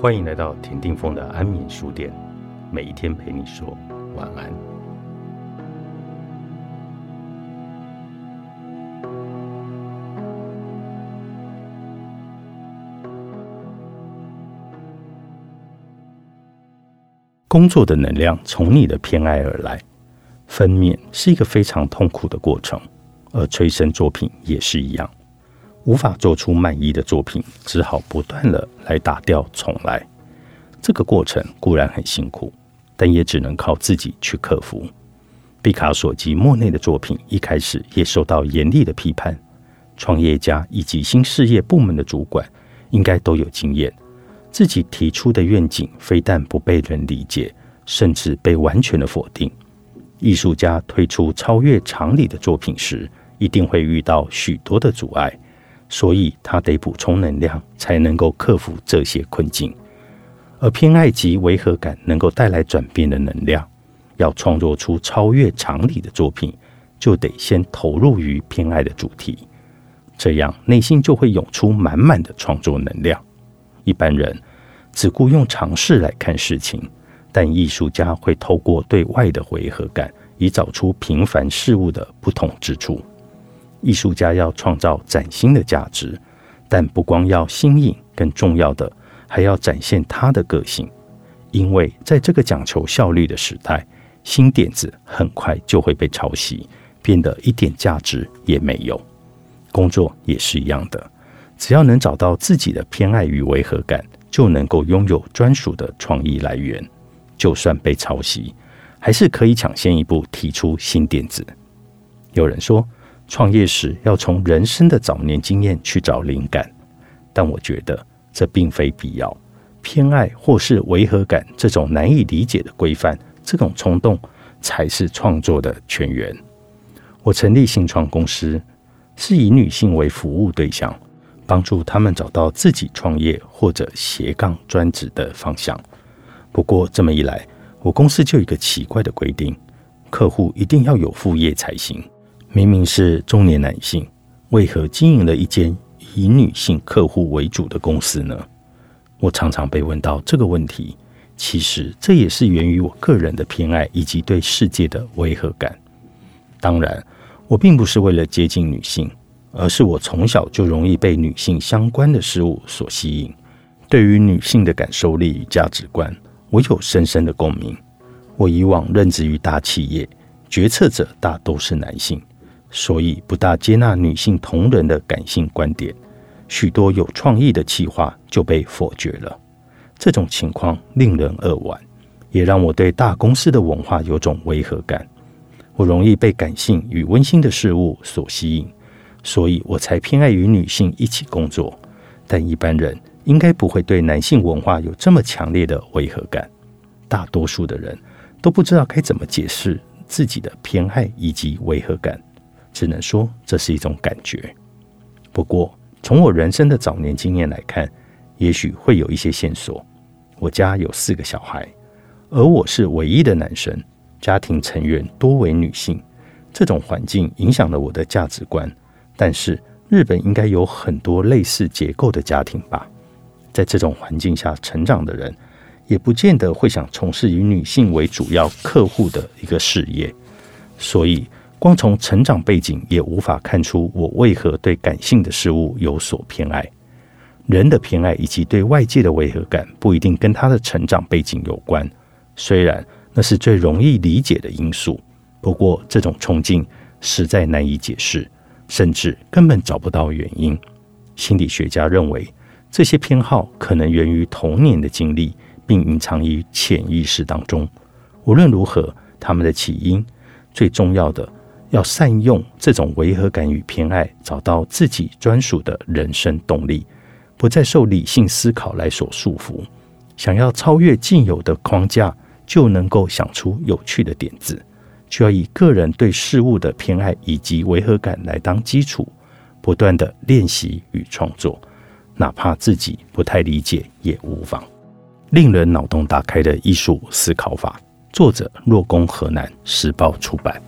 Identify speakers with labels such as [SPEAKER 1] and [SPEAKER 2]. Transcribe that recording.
[SPEAKER 1] 欢迎来到田定峰的安眠书店，每一天陪你说晚安。工作的能量从你的偏爱而来，分娩是一个非常痛苦的过程，而催生作品也是一样。无法做出满意的作品，只好不断的来打掉重来。这个过程固然很辛苦，但也只能靠自己去克服。毕卡索及莫内的作品一开始也受到严厉的批判。创业家以及新事业部门的主管应该都有经验，自己提出的愿景非但不被人理解，甚至被完全的否定。艺术家推出超越常理的作品时，一定会遇到许多的阻碍。所以他得补充能量，才能够克服这些困境。而偏爱及违和感能够带来转变的能量，要创作出超越常理的作品，就得先投入于偏爱的主题，这样内心就会涌出满满的创作能量。一般人只顾用尝试来看事情，但艺术家会透过对外的违和感，以找出平凡事物的不同之处。艺术家要创造崭新的价值，但不光要新颖，更重要的还要展现他的个性。因为在这个讲求效率的时代，新点子很快就会被抄袭，变得一点价值也没有。工作也是一样的，只要能找到自己的偏爱与违和感，就能够拥有专属的创意来源。就算被抄袭，还是可以抢先一步提出新点子。有人说。创业时要从人生的早年经验去找灵感，但我觉得这并非必要。偏爱或是违和感这种难以理解的规范，这种冲动才是创作的泉源。我成立新创公司，是以女性为服务对象，帮助他们找到自己创业或者斜杠专职的方向。不过这么一来，我公司就有一个奇怪的规定：客户一定要有副业才行。明明是中年男性，为何经营了一间以女性客户为主的公司呢？我常常被问到这个问题。其实这也是源于我个人的偏爱以及对世界的违和感。当然，我并不是为了接近女性，而是我从小就容易被女性相关的事物所吸引。对于女性的感受力与价值观，我有深深的共鸣。我以往任职于大企业，决策者大都是男性。所以不大接纳女性同仁的感性观点，许多有创意的企划就被否决了。这种情况令人扼腕，也让我对大公司的文化有种违和感。我容易被感性与温馨的事物所吸引，所以我才偏爱与女性一起工作。但一般人应该不会对男性文化有这么强烈的违和感。大多数的人都不知道该怎么解释自己的偏爱以及违和感。只能说这是一种感觉。不过，从我人生的早年经验来看，也许会有一些线索。我家有四个小孩，而我是唯一的男生，家庭成员多为女性，这种环境影响了我的价值观。但是，日本应该有很多类似结构的家庭吧？在这种环境下成长的人，也不见得会想从事以女性为主要客户的一个事业，所以。光从成长背景也无法看出我为何对感性的事物有所偏爱。人的偏爱以及对外界的违和感不一定跟他的成长背景有关，虽然那是最容易理解的因素。不过这种冲劲实在难以解释，甚至根本找不到原因。心理学家认为，这些偏好可能源于童年的经历，并隐藏于潜意识当中。无论如何，他们的起因最重要的。要善用这种违和感与偏爱，找到自己专属的人生动力，不再受理性思考来所束缚。想要超越既有的框架，就能够想出有趣的点子，就要以个人对事物的偏爱以及违和感来当基础，不断的练习与创作，哪怕自己不太理解也无妨。令人脑洞大开的艺术思考法，作者：若宫河南时报出版。